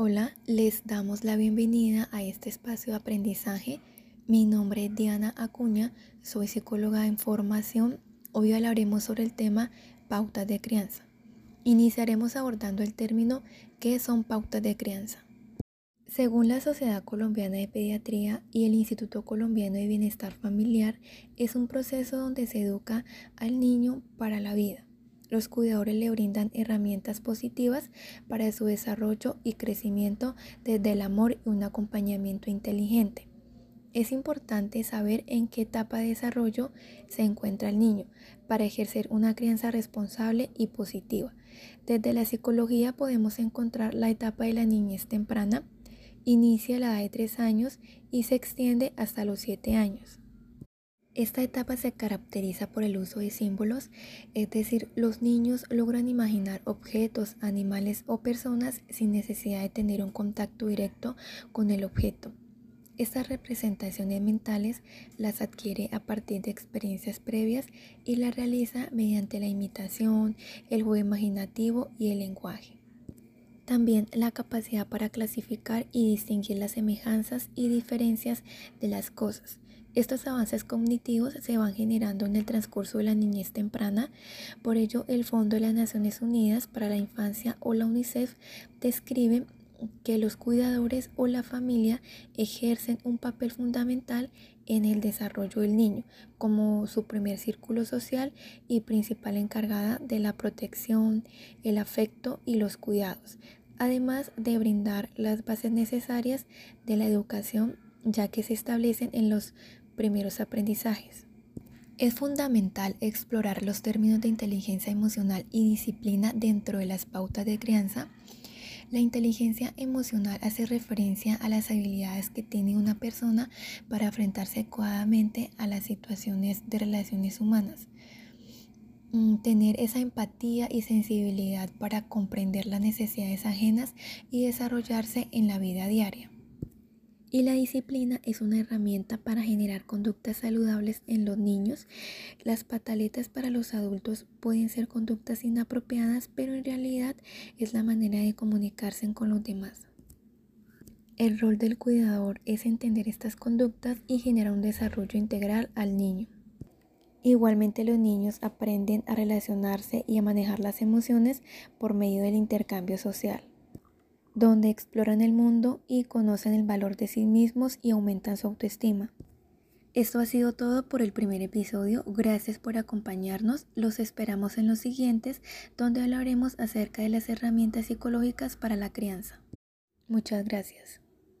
Hola, les damos la bienvenida a este espacio de aprendizaje. Mi nombre es Diana Acuña, soy psicóloga en formación. Hoy hablaremos sobre el tema pautas de crianza. Iniciaremos abordando el término ¿qué son pautas de crianza? Según la Sociedad Colombiana de Pediatría y el Instituto Colombiano de Bienestar Familiar, es un proceso donde se educa al niño para la vida los cuidadores le brindan herramientas positivas para su desarrollo y crecimiento desde el amor y un acompañamiento inteligente. Es importante saber en qué etapa de desarrollo se encuentra el niño para ejercer una crianza responsable y positiva. Desde la psicología podemos encontrar la etapa de la niñez temprana, inicia a la edad de 3 años y se extiende hasta los 7 años. Esta etapa se caracteriza por el uso de símbolos, es decir, los niños logran imaginar objetos, animales o personas sin necesidad de tener un contacto directo con el objeto. Estas representaciones mentales las adquiere a partir de experiencias previas y las realiza mediante la imitación, el juego imaginativo y el lenguaje. También la capacidad para clasificar y distinguir las semejanzas y diferencias de las cosas estos avances cognitivos se van generando en el transcurso de la niñez temprana, por ello el Fondo de las Naciones Unidas para la Infancia o la UNICEF describe que los cuidadores o la familia ejercen un papel fundamental en el desarrollo del niño como su primer círculo social y principal encargada de la protección, el afecto y los cuidados, además de brindar las bases necesarias de la educación ya que se establecen en los primeros aprendizajes. Es fundamental explorar los términos de inteligencia emocional y disciplina dentro de las pautas de crianza. La inteligencia emocional hace referencia a las habilidades que tiene una persona para enfrentarse adecuadamente a las situaciones de relaciones humanas. Mm, tener esa empatía y sensibilidad para comprender las necesidades ajenas y desarrollarse en la vida diaria. Y la disciplina es una herramienta para generar conductas saludables en los niños. Las pataletas para los adultos pueden ser conductas inapropiadas, pero en realidad es la manera de comunicarse con los demás. El rol del cuidador es entender estas conductas y generar un desarrollo integral al niño. Igualmente los niños aprenden a relacionarse y a manejar las emociones por medio del intercambio social donde exploran el mundo y conocen el valor de sí mismos y aumentan su autoestima. Esto ha sido todo por el primer episodio. Gracias por acompañarnos. Los esperamos en los siguientes, donde hablaremos acerca de las herramientas psicológicas para la crianza. Muchas gracias.